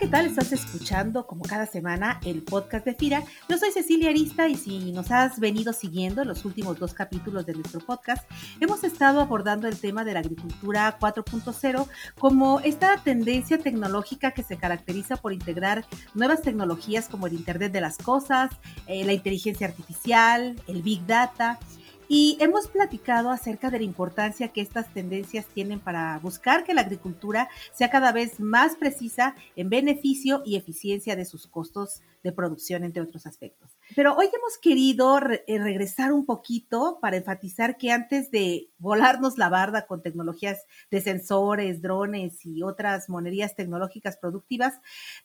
¿qué tal? Estás escuchando como cada semana el podcast de FIRA. Yo soy Cecilia Arista y si nos has venido siguiendo en los últimos dos capítulos de nuestro podcast, hemos estado abordando el tema de la agricultura 4.0 como esta tendencia tecnológica que se caracteriza por integrar nuevas tecnologías como el Internet de las Cosas, eh, la inteligencia artificial, el Big Data y hemos platicado acerca de la importancia que estas tendencias tienen para buscar que la agricultura sea cada vez más precisa en beneficio y eficiencia de sus costos de producción, entre otros aspectos. Pero hoy hemos querido eh, regresar un poquito para enfatizar que antes de volarnos la barda con tecnologías de sensores, drones y otras monerías tecnológicas productivas,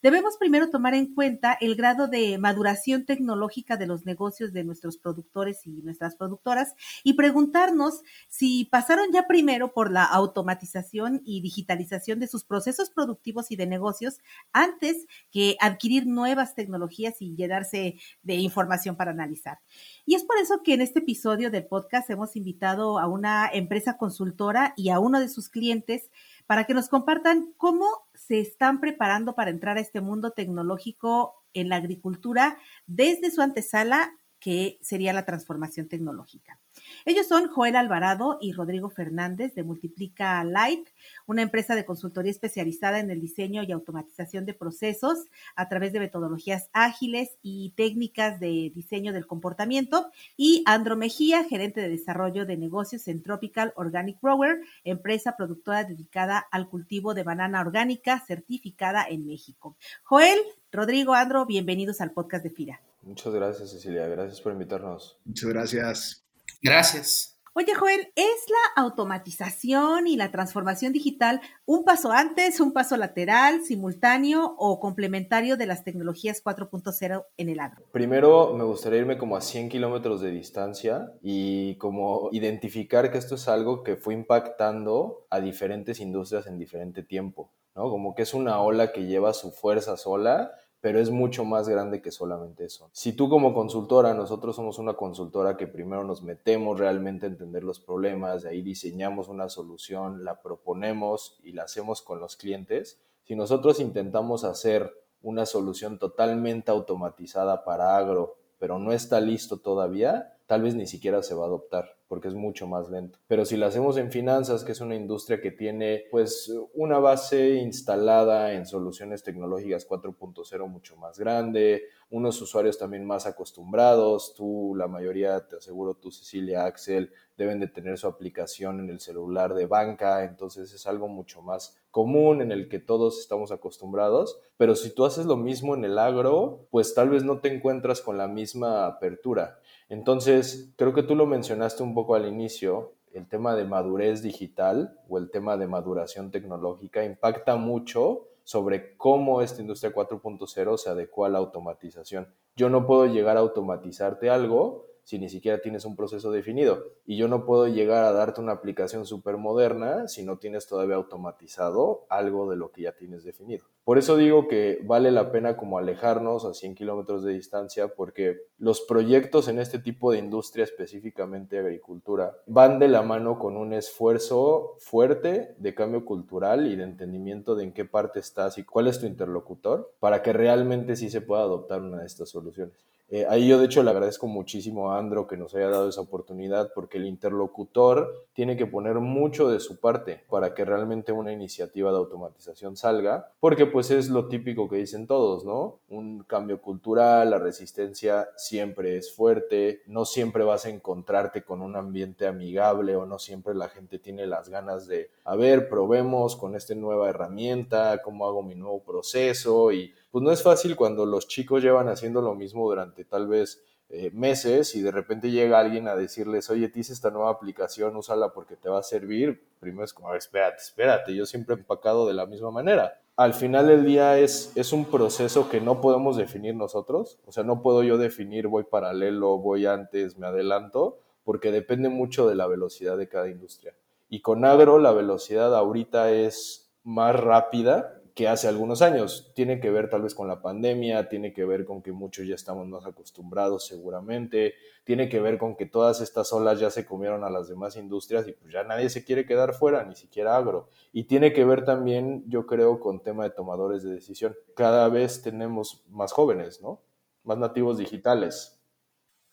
debemos primero tomar en cuenta el grado de maduración tecnológica de los negocios de nuestros productores y nuestras productoras y preguntarnos si pasaron ya primero por la automatización y digitalización de sus procesos productivos y de negocios antes que adquirir nuevas tecnologías y llenarse de información para analizar. Y es por eso que en este episodio del podcast hemos invitado a una empresa consultora y a uno de sus clientes para que nos compartan cómo se están preparando para entrar a este mundo tecnológico en la agricultura desde su antesala, que sería la transformación tecnológica. Ellos son Joel Alvarado y Rodrigo Fernández de Multiplica Light, una empresa de consultoría especializada en el diseño y automatización de procesos a través de metodologías ágiles y técnicas de diseño del comportamiento, y Andro Mejía, gerente de desarrollo de negocios en Tropical Organic Grower, empresa productora dedicada al cultivo de banana orgánica certificada en México. Joel, Rodrigo, Andro, bienvenidos al podcast de FIRA. Muchas gracias, Cecilia. Gracias por invitarnos. Muchas gracias. Gracias. Oye, Joel, ¿es la automatización y la transformación digital un paso antes, un paso lateral, simultáneo o complementario de las tecnologías 4.0 en el agro? Primero, me gustaría irme como a 100 kilómetros de distancia y como identificar que esto es algo que fue impactando a diferentes industrias en diferente tiempo, ¿no? Como que es una ola que lleva su fuerza sola pero es mucho más grande que solamente eso. Si tú como consultora, nosotros somos una consultora que primero nos metemos realmente a entender los problemas, de ahí diseñamos una solución, la proponemos y la hacemos con los clientes, si nosotros intentamos hacer una solución totalmente automatizada para agro, pero no está listo todavía, tal vez ni siquiera se va a adoptar porque es mucho más lento. Pero si lo hacemos en finanzas, que es una industria que tiene pues una base instalada en soluciones tecnológicas 4.0 mucho más grande, unos usuarios también más acostumbrados, tú, la mayoría, te aseguro, tú, Cecilia, Axel, deben de tener su aplicación en el celular de banca, entonces es algo mucho más común en el que todos estamos acostumbrados, pero si tú haces lo mismo en el agro, pues tal vez no te encuentras con la misma apertura. Entonces, creo que tú lo mencionaste un poco al inicio, el tema de madurez digital o el tema de maduración tecnológica impacta mucho sobre cómo esta industria 4.0 se adecua a la automatización. Yo no puedo llegar a automatizarte algo si ni siquiera tienes un proceso definido. Y yo no puedo llegar a darte una aplicación súper moderna si no tienes todavía automatizado algo de lo que ya tienes definido. Por eso digo que vale la pena como alejarnos a 100 kilómetros de distancia porque los proyectos en este tipo de industria, específicamente agricultura, van de la mano con un esfuerzo fuerte de cambio cultural y de entendimiento de en qué parte estás y cuál es tu interlocutor para que realmente sí se pueda adoptar una de estas soluciones. Eh, ahí yo de hecho le agradezco muchísimo a Andro que nos haya dado esa oportunidad porque el interlocutor tiene que poner mucho de su parte para que realmente una iniciativa de automatización salga, porque pues es lo típico que dicen todos, ¿no? Un cambio cultural, la resistencia siempre es fuerte, no siempre vas a encontrarte con un ambiente amigable o no siempre la gente tiene las ganas de, a ver, probemos con esta nueva herramienta, cómo hago mi nuevo proceso y pues no es fácil cuando los chicos llevan haciendo lo mismo durante tal vez eh, meses y de repente llega alguien a decirles, oye, te hice esta nueva aplicación, úsala porque te va a servir. Primero es como, espérate, espérate, yo siempre he empacado de la misma manera. Al final del día es, es un proceso que no podemos definir nosotros, o sea, no puedo yo definir voy paralelo, voy antes, me adelanto, porque depende mucho de la velocidad de cada industria. Y con agro la velocidad ahorita es más rápida que hace algunos años. Tiene que ver tal vez con la pandemia, tiene que ver con que muchos ya estamos más acostumbrados seguramente, tiene que ver con que todas estas olas ya se comieron a las demás industrias y pues ya nadie se quiere quedar fuera, ni siquiera agro. Y tiene que ver también, yo creo, con tema de tomadores de decisión. Cada vez tenemos más jóvenes, ¿no? Más nativos digitales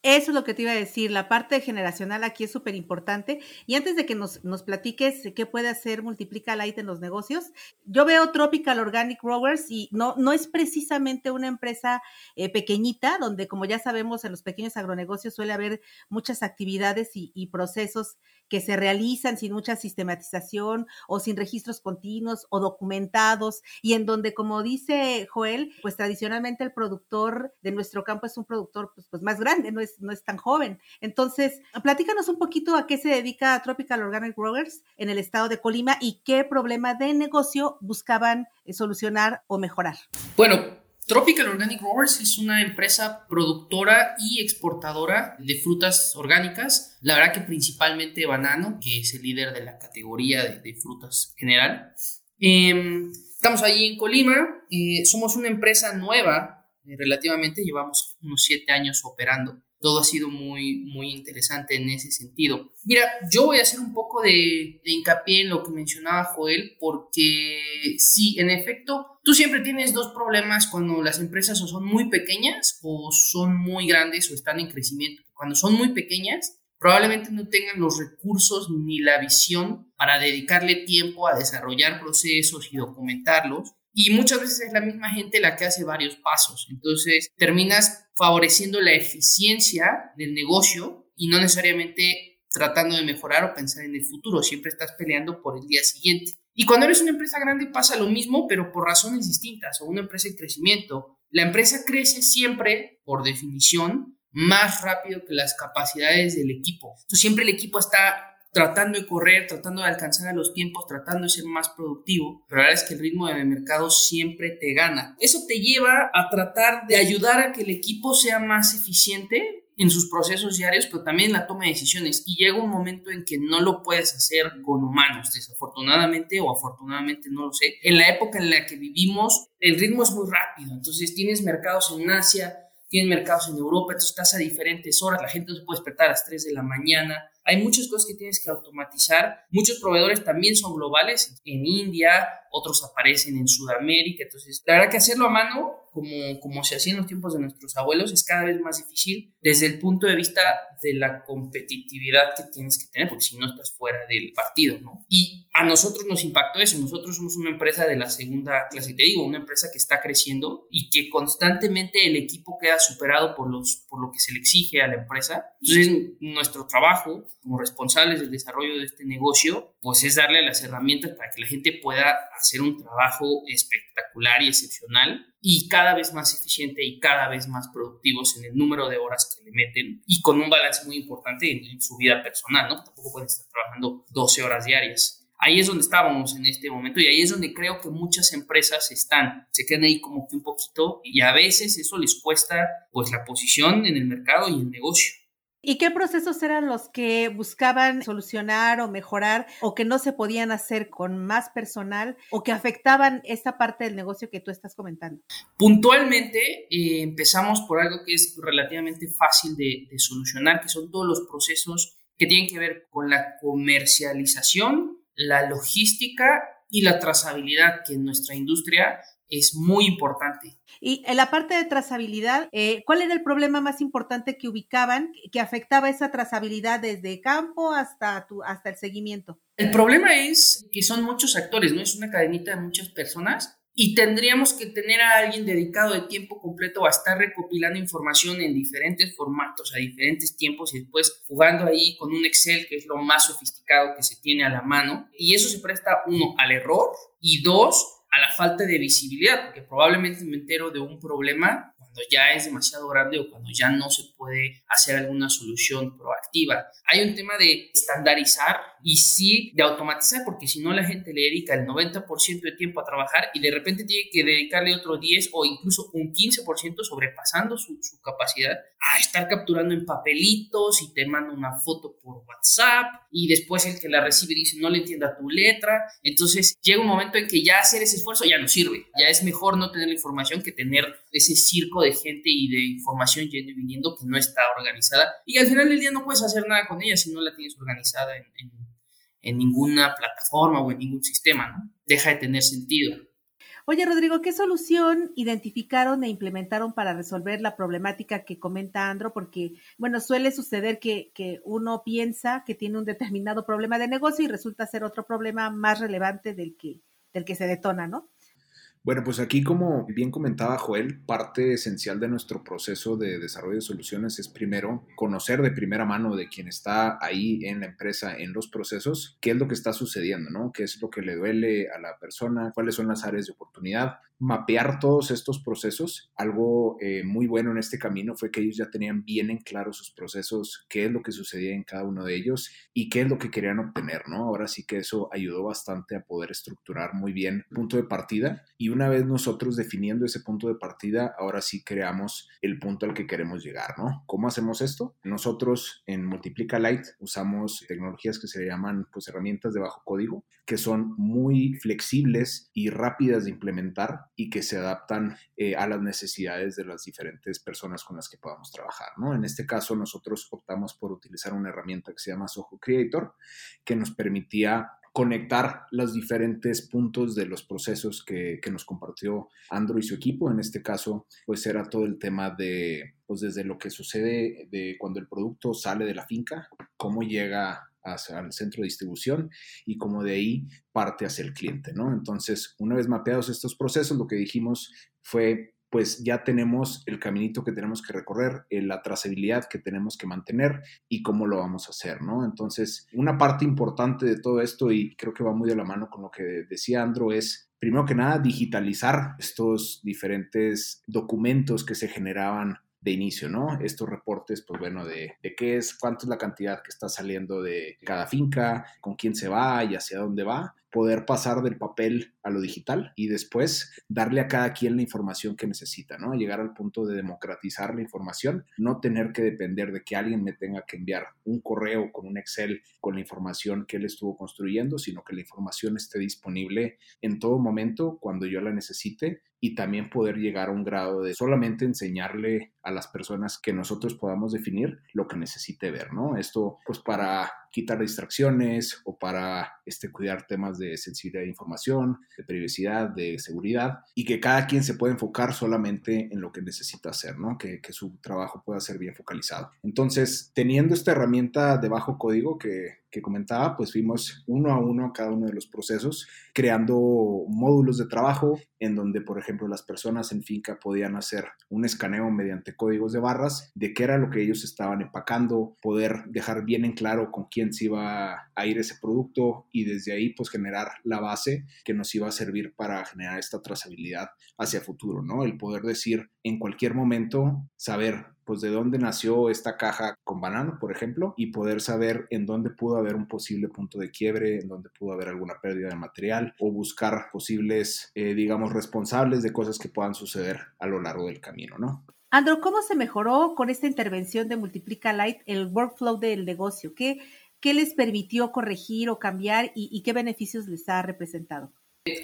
eso es lo que te iba a decir, la parte generacional aquí es súper importante. Y antes de que nos, nos, platiques qué puede hacer Multiplica Light en los negocios, yo veo Tropical Organic Growers y no, no es precisamente una empresa eh, pequeñita, donde como ya sabemos en los pequeños agronegocios suele haber muchas actividades y, y procesos que se realizan sin mucha sistematización o sin registros continuos o documentados y en donde, como dice Joel, pues tradicionalmente el productor de nuestro campo es un productor pues, pues más grande, no es, no es tan joven. Entonces, platícanos un poquito a qué se dedica Tropical Organic Growers en el estado de Colima y qué problema de negocio buscaban eh, solucionar o mejorar. Bueno, Tropical Organic Growers es una empresa productora y exportadora de frutas orgánicas. La verdad que principalmente banano, que es el líder de la categoría de, frutas general. Em, estamos ahí en Colima. Eh, somos una empresa nueva, eh, relativamente. Llevamos unos siete años operando todo ha sido muy, muy interesante en ese sentido. Mira, yo voy a hacer un poco de, hincapié en lo que mencionaba Joel, porque sí, en efecto, tú siempre tienes dos problemas cuando las empresas o son muy pequeñas o son muy grandes o están en crecimiento. Cuando son muy pequeñas, probablemente no tengan los recursos ni la visión para dedicarle tiempo a desarrollar procesos y documentarlos. Y muchas veces es la misma gente la que hace varios pasos. Entonces terminas favoreciendo la eficiencia del negocio y no necesariamente tratando de mejorar o pensar en el futuro. Siempre estás peleando por el día siguiente. Y cuando eres una empresa grande pasa lo mismo, pero por razones distintas, o una empresa en crecimiento. La empresa crece siempre, por definición, más rápido que las capacidades del equipo. Entonces siempre el equipo está tratando de correr, tratando de alcanzar a los tiempos, tratando de ser más productivo, pero la verdad es que el ritmo de mercado siempre te gana. Eso te lleva a tratar de ayudar a que el equipo sea más eficiente en sus procesos diarios, pero también en la toma de decisiones. Y llega un momento en que no lo puedes hacer con humanos, desafortunadamente o afortunadamente, no lo sé. En la época en la que vivimos, el ritmo es muy rápido. Entonces tienes mercados en Asia, tienes mercados en Europa, entonces estás a diferentes horas, la gente no se puede despertar a las 3 de la mañana, hay muchas cosas que tienes que automatizar. Muchos proveedores también son globales. En India, otros aparecen en Sudamérica. Entonces, la verdad que hacerlo a mano, como, como se hacía en los tiempos de nuestros abuelos, es cada vez más difícil desde el punto de vista de la competitividad que tienes que tener, porque si no estás fuera del partido, ¿no? Y a nosotros nos impactó eso. Nosotros somos una empresa de la segunda clase, te digo, una empresa que está creciendo y que constantemente el equipo queda superado por, los, por lo que se le exige a la empresa. Entonces, nuestro trabajo como responsables del desarrollo de este negocio, pues es darle las herramientas para que la gente pueda hacer un trabajo espectacular y excepcional y cada vez más eficiente y cada vez más productivos en el número de horas que le meten y con un balance muy importante en, su vida personal, ¿no? Tampoco pueden estar trabajando 12 horas diarias. Ahí es donde estábamos en este momento y ahí es donde creo que muchas empresas están, se quedan ahí como que un poquito y a veces eso les cuesta pues la posición en el mercado y el negocio. ¿Y qué procesos eran los que buscaban solucionar o mejorar o que no se podían hacer con más personal o que afectaban esta parte del negocio que tú estás comentando? Puntualmente eh, empezamos por algo que es relativamente fácil de, de solucionar, que son todos los procesos que tienen que ver con la comercialización, la logística y la trazabilidad, que en nuestra industria es muy importante. Y en la parte de trazabilidad, eh, ¿cuál era el problema más importante que ubicaban que afectaba esa trazabilidad desde campo hasta, tu, hasta el seguimiento? El problema es que son muchos actores, ¿no? Es una cadenita de muchas personas y tendríamos que tener a alguien dedicado de tiempo completo a estar recopilando información en diferentes formatos, a diferentes tiempos y después jugando ahí con un Excel que es lo más sofisticado que se tiene a la mano. Y eso se presta, uno, al error y dos, a la falta de visibilidad, porque probablemente me entero de un problema cuando ya es demasiado grande o cuando ya no se puede hacer alguna solución proactiva. Hay un tema de estandarizar y sí de automatizar, porque si no la gente le dedica el 90% de tiempo a trabajar y de repente tiene que dedicarle otro 10 o incluso un 15% sobrepasando su, su capacidad estar capturando en papelitos y te manda una foto por WhatsApp y después el que la recibe dice no le entienda tu letra. Entonces llega un momento en que ya hacer ese esfuerzo ya no sirve. Ya es mejor no tener la información que tener ese circo de gente y de información yendo y viniendo que no está organizada y al final del día no puedes hacer nada con ella si no la tienes organizada en, en ninguna plataforma o en ningún sistema, ¿no? Deja de tener sentido. Oye, Rodrigo, ¿qué solución identificaron e implementaron para resolver la problemática que comenta Andro? Porque, bueno, suele suceder que, que, uno piensa que tiene un determinado problema de negocio y resulta ser otro problema más relevante del que, del que se detona, ¿no? Bueno, pues aquí como bien comentaba Joel, parte esencial de nuestro proceso de desarrollo de soluciones es primero conocer de primera mano de quien está ahí en la empresa, en los procesos, qué es lo que está sucediendo, ¿no? ¿Qué es lo que le duele a la persona? ¿Cuáles son las áreas de oportunidad? mapear todos estos procesos. Algo eh, muy bueno en este camino fue que ellos ya tenían bien en claro sus procesos, qué es lo que sucedía en cada uno de ellos y qué es lo que querían obtener, ¿no? Ahora sí que eso ayudó bastante a poder estructurar muy bien el punto de partida y una vez nosotros definiendo ese punto de partida, ahora sí creamos el punto al que queremos llegar, ¿no? ¿Cómo hacemos esto? Nosotros en Multiplica Light usamos tecnologías que se llaman pues herramientas de bajo código que son muy flexibles y rápidas de implementar y que se adaptan eh, a las necesidades de las diferentes personas con las que podamos trabajar. ¿no? En este caso, nosotros optamos por utilizar una herramienta que se llama Soho Creator, que nos permitía conectar los diferentes puntos de los procesos que, que, nos compartió Andrew y su equipo. En este caso, pues era todo el tema de, pues desde lo que sucede de cuando el producto sale de la finca, cómo llega hacia el centro de distribución y como de ahí parte hacia el cliente, ¿no? Entonces, una vez mapeados estos procesos, lo que dijimos fue, pues ya tenemos el caminito que tenemos que recorrer, eh, la trazabilidad que tenemos que mantener y cómo lo vamos a hacer, ¿no? Entonces, una parte importante de todo esto, y creo que va muy de la mano con lo que decía Andro, es primero que nada digitalizar estos diferentes documentos que se generaban de inicio, ¿no? Estos reportes, pues bueno, de, qué es, cuánto es la cantidad que está saliendo de cada finca, con quién se va y hacia dónde va, poder pasar del papel a lo digital y después darle a cada quien la información que necesita, ¿no? Llegar al punto de democratizar la información, no tener que depender de que alguien me tenga que enviar un correo con un Excel con la información que él estuvo construyendo, sino que la información esté disponible en todo momento cuando yo la necesite y también poder llegar a un grado de solamente enseñarle a las personas que nosotros podamos definir lo que necesite ver, ¿no? Esto pues para quitar distracciones o para este, cuidar temas de sensibilidad de información, de privacidad, de seguridad y que cada quien se pueda enfocar solamente en lo que necesita hacer, ¿no? Que, que su trabajo pueda ser bien focalizado. Entonces, teniendo esta herramienta de bajo código que, que comentaba, pues fuimos uno a uno a cada uno de los procesos, creando módulos de trabajo en donde, por ejemplo, las personas en finca podían hacer un escaneo mediante códigos de barras de qué era lo que ellos estaban empacando, poder dejar bien en claro con quién se iba a ir ese producto y desde ahí pues generar la base que nos iba a servir para generar esta trazabilidad hacia futuro, ¿no? El poder decir en cualquier momento, saber pues de dónde nació esta caja con banano, por ejemplo, y poder saber en dónde pudo haber un posible punto de quiebre, en dónde pudo haber alguna pérdida de material o buscar posibles, eh, digamos, responsables de cosas que puedan suceder a lo largo del camino, ¿no? Andro, ¿cómo se mejoró con esta intervención de Multiplica Light el workflow del negocio? ¿Qué, qué les permitió corregir o cambiar y, y qué beneficios les ha representado?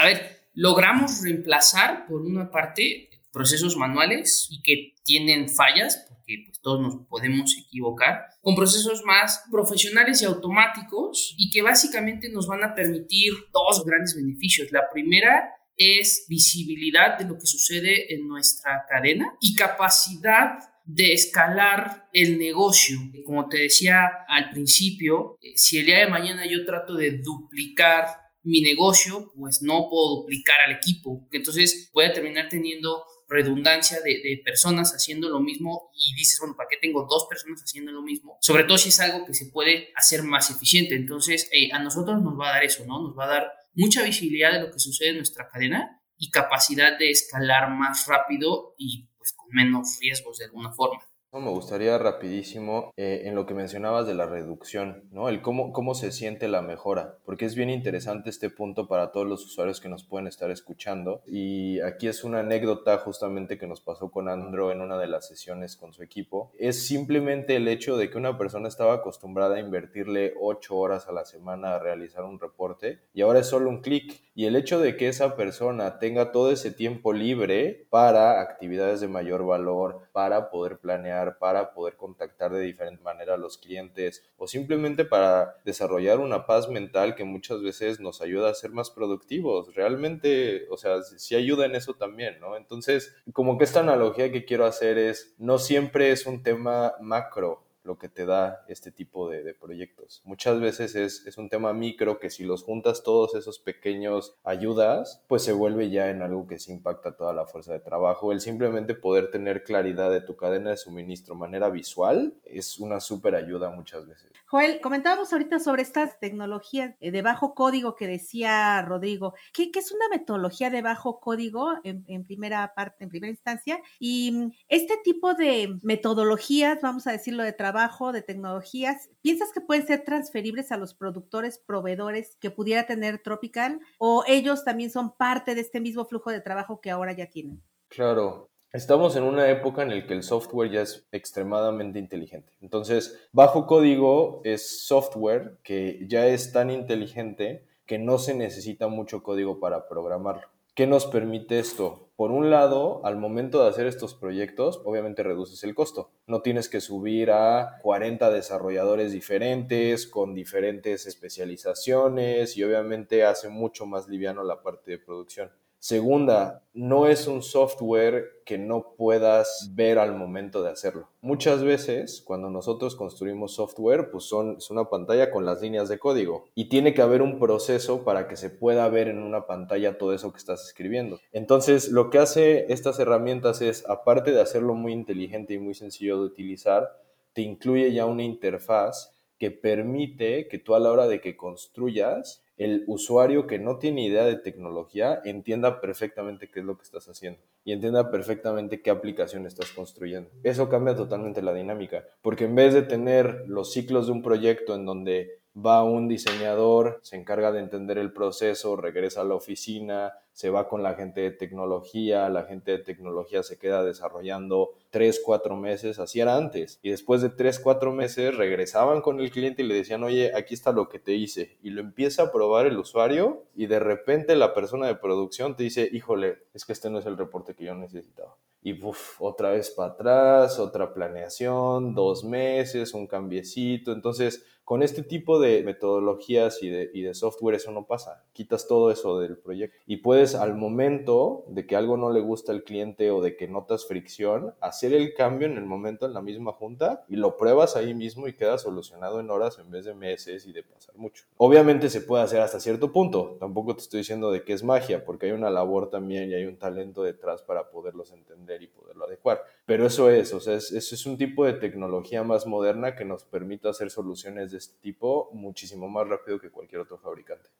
A ver, logramos reemplazar por una parte procesos manuales y que tienen fallas, porque pues, todos nos podemos equivocar, con procesos más profesionales y automáticos y que básicamente nos van a permitir dos grandes beneficios. La primera es visibilidad de lo que sucede en nuestra cadena y capacidad de escalar el negocio. Como te decía al principio, eh, si el día de mañana yo trato de duplicar mi negocio, pues no puedo duplicar al equipo, entonces voy a terminar teniendo redundancia de, personas haciendo lo mismo y dices, bueno, ¿para qué tengo dos personas haciendo lo mismo? Sobre todo si es algo que se puede hacer más eficiente. Entonces, eh, a nosotros nos va a dar eso, ¿no? Nos va a dar mucha visibilidad de lo que sucede en nuestra cadena y capacidad de escalar más rápido y pues con menos riesgos de alguna forma. Me gustaría rapidísimo eh, en lo que mencionabas de la reducción, ¿no? El cómo, cómo se siente la mejora, porque es bien interesante este punto para todos los usuarios que nos pueden estar escuchando. Y aquí es una anécdota justamente que nos pasó con Andro en una de las sesiones con su equipo. Es simplemente el hecho de que una persona estaba acostumbrada a invertirle ocho horas a la semana a realizar un reporte y ahora es solo un clic. Y el hecho de que esa persona tenga todo ese tiempo libre para actividades de mayor valor, para poder planear para poder contactar de diferente manera a los clientes o simplemente para desarrollar una paz mental que muchas veces nos ayuda a ser más productivos. Realmente, o sea, sí ayuda en eso también, ¿no? Entonces, como que esta analogía que quiero hacer es, no siempre es un tema macro, lo que te da este tipo de, proyectos. Muchas veces es, es, un tema micro que si los juntas todos esos pequeños ayudas, pues se vuelve ya en algo que se impacta toda la fuerza de trabajo. El simplemente poder tener claridad de tu cadena de suministro de manera visual es una súper ayuda muchas veces. Joel, comentábamos ahorita sobre estas tecnologías de bajo código que decía Rodrigo. ¿Qué, qué es una metodología de bajo código en, en, primera parte, en primera instancia? Y mm, este tipo de metodologías, vamos a decirlo, de trabajo, de tecnologías, ¿piensas que pueden ser transferibles a los productores, proveedores que pudiera tener Tropical? ¿O ellos también son parte de este mismo flujo de trabajo que ahora ya tienen? Claro, Estamos en una época en la que el software ya es extremadamente inteligente. Entonces, bajo código es software que ya es tan inteligente que no se necesita mucho código para programarlo. ¿Qué nos permite esto? Por un lado, al momento de hacer estos proyectos, obviamente reduces el costo. No tienes que subir a 40 desarrolladores diferentes, con diferentes especializaciones y obviamente hace mucho más liviano la parte de producción. Segunda, no es un software que no puedas ver al momento de hacerlo. Muchas veces, cuando nosotros construimos software, pues son, es una pantalla con las líneas de código y tiene que haber un proceso para que se pueda ver en una pantalla todo eso que estás escribiendo. Entonces, lo que hace estas herramientas es, aparte de hacerlo muy inteligente y muy sencillo de utilizar, te incluye ya una interfaz que permite que tú a la hora de que construyas el usuario que no tiene idea de tecnología entienda perfectamente qué es lo que estás haciendo y entienda perfectamente qué aplicación estás construyendo. Eso cambia totalmente la dinámica, porque en vez de tener los ciclos de un proyecto en donde va un diseñador, se encarga de entender el proceso, regresa a la oficina, se va con la gente de tecnología, la gente de tecnología se queda desarrollando tres, cuatro meses, así era antes. Y después de tres, cuatro meses regresaban con el cliente y le decían, oye, aquí está lo que te hice. Y lo empieza a probar el usuario y de repente la persona de producción te dice, híjole, es que este no es el reporte que yo necesitaba. Y otra vez para atrás, otra planeación, dos meses, un cambiecito. Entonces, con este tipo de metodologías y de, software eso no pasa. Quitas todo eso del proyecto y puedes al momento de que algo no le gusta al cliente o de que notas fricción, hacer el cambio en el momento en la misma junta y lo pruebas ahí mismo y queda solucionado en horas en vez de meses y de pasar mucho. Obviamente se puede hacer hasta cierto punto. Tampoco te estoy diciendo de que es magia porque hay una labor también y hay un talento detrás para poderlos entender y poderlo adecuar. Pero eso es, o sea, es, es un tipo de tecnología más moderna que nos permite hacer soluciones de este tipo muchísimo más rápido que cualquier otro fabricante.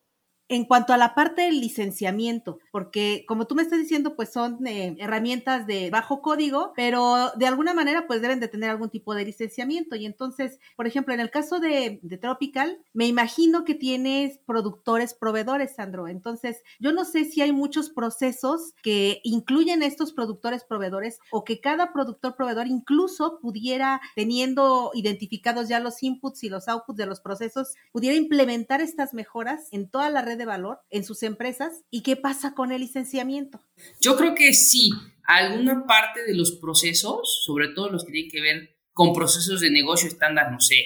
En cuanto a la parte del licenciamiento, porque como tú me estás diciendo, pues son eh, herramientas de bajo código, pero de alguna manera pues deben de tener algún tipo de licenciamiento. Y entonces, por ejemplo, en el caso de, de Tropical, me imagino que tienes productores, proveedores, Sandro. Entonces, yo no sé si hay muchos procesos que incluyen estos productores, proveedores, o que cada productor, proveedor incluso pudiera, teniendo identificados ya los inputs y los outputs de los procesos, pudiera implementar estas mejoras en toda la red de valor en sus empresas y qué pasa con el licenciamiento? Yo creo que sí, alguna parte de los procesos, sobre todo los que tienen que ver con procesos de negocio estándar, no sé,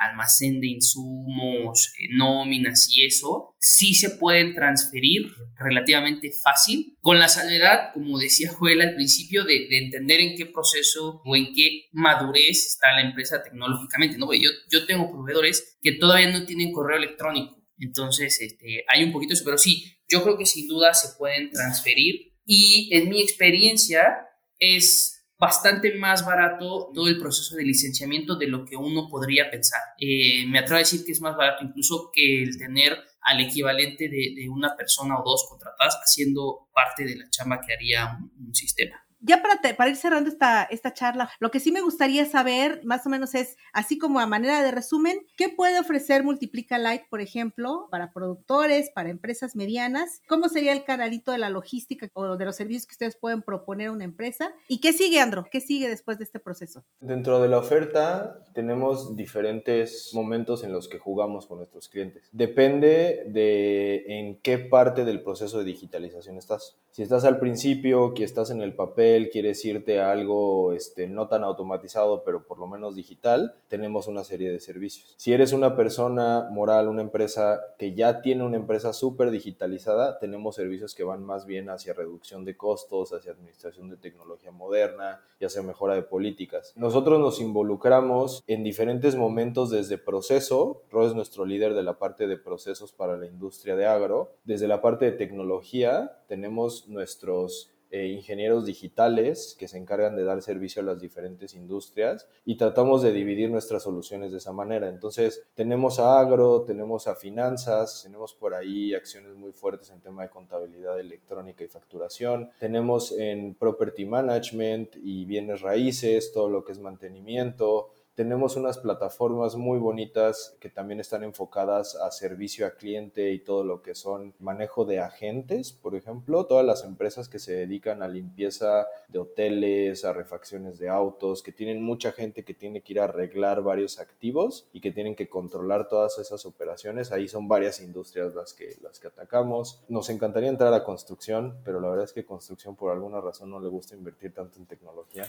almacén de insumos, eh, nóminas y eso, sí se pueden transferir relativamente fácil, con la salvedad, como decía Joel al principio, de, entender en qué proceso o en qué madurez está la empresa tecnológicamente. ¿no? Yo, yo tengo proveedores que todavía no tienen correo electrónico entonces, este, hay un poquito eso, pero sí, yo creo que sin duda se pueden transferir y en mi experiencia es bastante más barato todo el proceso de licenciamiento de lo que uno podría pensar. Eh, me atrevo a decir que es más barato incluso que el tener al equivalente de, una persona o dos contratadas haciendo parte de la chamba que haría un sistema. Ya para, para ir cerrando esta, esta charla, lo que sí me gustaría saber más o menos es, así como a manera de resumen, ¿qué puede ofrecer Multiplica Light, por ejemplo, para productores, para empresas medianas? ¿Cómo sería el canalito de la logística o de los servicios que ustedes pueden proponer a una empresa? ¿Y qué sigue, Andro? ¿Qué sigue después de este proceso? Dentro de la oferta tenemos diferentes momentos en los que jugamos con nuestros clientes. Depende de en qué parte del proceso de digitalización estás. Si estás al principio, que estás en el papel, quieres irte a algo este, no tan automatizado, pero por lo menos digital, tenemos una serie de servicios. Si eres una persona moral, una empresa que ya tiene una empresa súper digitalizada, tenemos servicios que van más bien hacia reducción de costos, hacia administración de tecnología moderna y hacia mejora de políticas. Nosotros nos involucramos en diferentes momentos desde proceso, Ro es nuestro líder de la parte de procesos para la industria de agro, desde la parte de tecnología tenemos nuestros eh, ingenieros digitales que se encargan de dar servicio a las diferentes industrias y tratamos de dividir nuestras soluciones de esa manera. Entonces, tenemos a agro, tenemos a finanzas, tenemos por ahí acciones muy fuertes en tema de contabilidad electrónica y facturación, tenemos en property management y bienes raíces, todo lo que es mantenimiento, tenemos unas plataformas muy bonitas que también están enfocadas a servicio a cliente y todo lo que son manejo de agentes, por ejemplo, todas las empresas que se dedican a limpieza de hoteles, a refacciones de autos, que tienen mucha gente que tiene que ir a arreglar varios activos y que tienen que controlar todas esas operaciones. Ahí son varias industrias las que, las que atacamos. Nos encantaría entrar a construcción, pero la verdad es que construcción por alguna razón no le gusta invertir tanto en tecnología.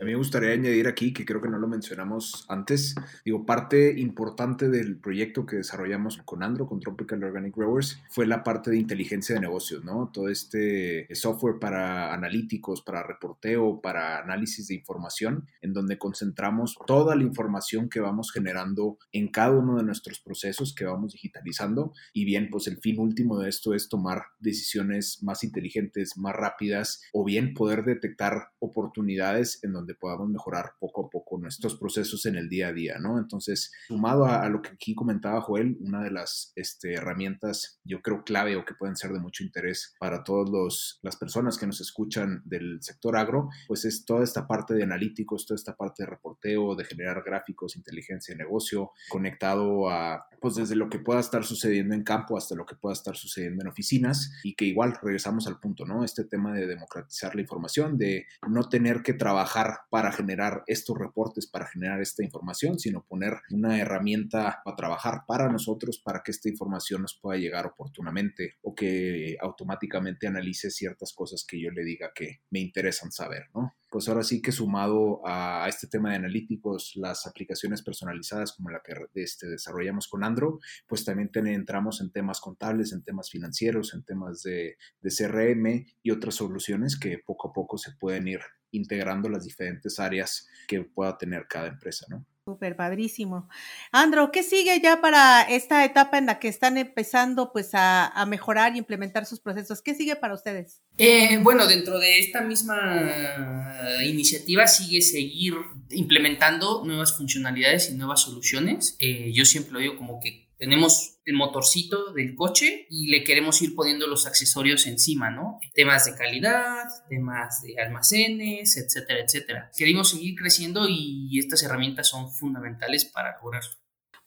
A mí me gustaría añadir aquí, que creo que no lo mencionamos antes, digo, parte importante del proyecto que desarrollamos con Andro, con Tropical Organic Growers, fue la parte de inteligencia de negocios, ¿no? Todo este software para analíticos, para reporteo, para análisis de información, en donde concentramos toda la información que vamos generando en cada uno de nuestros procesos que vamos digitalizando. Y bien, pues el fin último de esto es tomar decisiones más inteligentes, más rápidas, o bien poder detectar oportunidades en donde podamos mejorar poco a poco nuestros procesos en el día a día, ¿no? Entonces, sumado a, lo que aquí comentaba Joel, una de las este, herramientas, yo creo, clave o que pueden ser de mucho interés para todas las personas que nos escuchan del sector agro, pues es toda esta parte de analíticos, toda esta parte de reporteo, de generar gráficos, inteligencia de negocio, conectado a, pues desde lo que pueda estar sucediendo en campo hasta lo que pueda estar sucediendo en oficinas y que igual regresamos al punto, ¿no? Este tema de democratizar la información, de no tener que trabajar para generar estos reportes, para generar esta información, sino poner una herramienta para trabajar para nosotros para que esta información nos pueda llegar oportunamente o que automáticamente analice ciertas cosas que yo le diga que me interesan saber, ¿no? pues ahora sí que sumado a este tema de analíticos, las aplicaciones personalizadas como la que este, desarrollamos con Andro, pues también entramos en temas contables, en temas financieros, en temas de, de CRM y otras soluciones que poco a poco se pueden ir integrando las diferentes áreas que pueda tener cada empresa, ¿no? Súper padrísimo. Andro, ¿qué sigue ya para esta etapa en la que están empezando pues a, mejorar y implementar sus procesos? ¿Qué sigue para ustedes? Eh, bueno, dentro de esta misma iniciativa sigue seguir implementando nuevas funcionalidades y nuevas soluciones. Eh, yo siempre lo digo como que tenemos el motorcito del coche y le queremos ir poniendo los accesorios encima, ¿no? Temas de calidad, temas de almacenes, etcétera, etcétera. Queremos seguir creciendo y estas herramientas son fundamentales para lograrlo.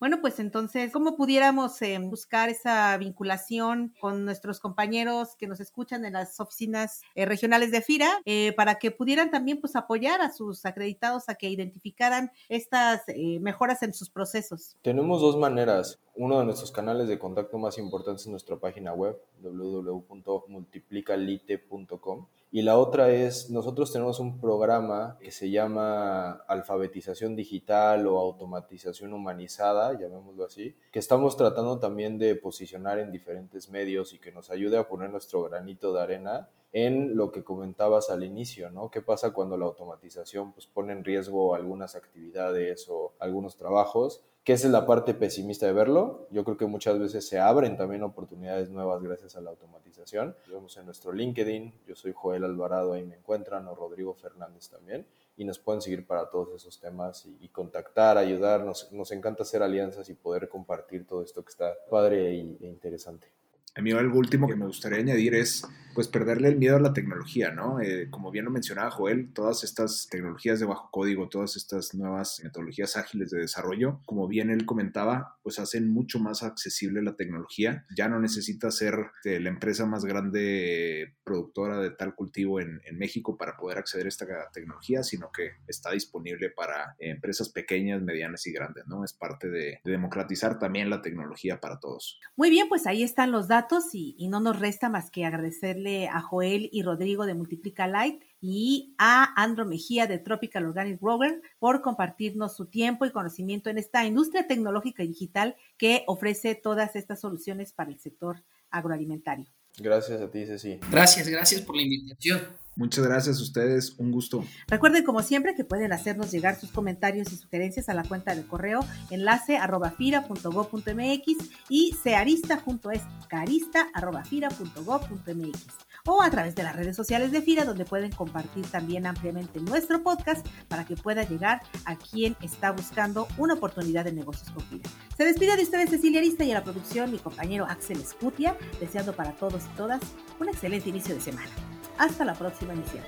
Bueno, pues entonces, ¿cómo pudiéramos eh, buscar esa vinculación con nuestros compañeros que nos escuchan en las oficinas eh, regionales de FIRA eh, para que pudieran también pues apoyar a sus acreditados a que identificaran estas mejoras en sus procesos? Tenemos dos maneras. Uno de nuestros canales de contacto más importantes es nuestra página web www.multiplicalite.com y la otra es, nosotros tenemos un programa que se llama alfabetización digital o automatización humanizada, llamémoslo así, que estamos tratando también de posicionar en diferentes medios y que nos ayude a poner nuestro granito de arena en lo que comentabas al inicio, ¿no? ¿Qué pasa cuando la automatización pues, pone en riesgo algunas actividades o algunos trabajos? Que esa es la parte pesimista de verlo. Yo creo que muchas veces se abren también oportunidades nuevas gracias a la automatización. Lo vemos en nuestro LinkedIn, yo soy Joel Alvarado, ahí me encuentran, o Rodrigo Fernández también, y nos pueden seguir para todos esos temas y, contactar, ayudarnos. Nos encanta hacer alianzas y poder compartir todo esto que está padre e interesante. A mí algo último que me gustaría añadir es pues perderle el miedo a la tecnología, ¿no? Eh, como bien lo mencionaba Joel, todas estas tecnologías de bajo código, todas estas nuevas metodologías ágiles de desarrollo, como bien él comentaba, pues hacen mucho más accesible la tecnología. Ya no necesita ser eh, la empresa más grande productora de tal cultivo en, México para poder acceder a esta tecnología, sino que está disponible para empresas pequeñas, medianas y grandes, ¿no? Es parte de, democratizar también la tecnología para todos. Muy bien, pues ahí están los datos y, y no nos resta más que agradecerle a Joel y Rodrigo de Multiplica Light y a Andro Mejía de Tropical Organic Grower por compartirnos su tiempo y conocimiento en esta industria tecnológica y digital que ofrece todas estas soluciones para el sector agroalimentario. Gracias a ti, Ceci. Gracias, gracias por la invitación. Muchas gracias a ustedes, un gusto. Recuerden como siempre que pueden hacernos llegar sus comentarios y sugerencias a la cuenta de correo enlace arroba fira.gov.mx y searista.es carista arroba fira.gov.mx o a través de las redes sociales de Fira donde pueden compartir también ampliamente nuestro podcast para que pueda llegar a quien está buscando una oportunidad de negocios con Fira. Se despide de ustedes Cecilia Arista y a la producción mi compañero Axel Escutia, deseando para todos y todas un excelente inicio de semana. Hasta la próxima emisión.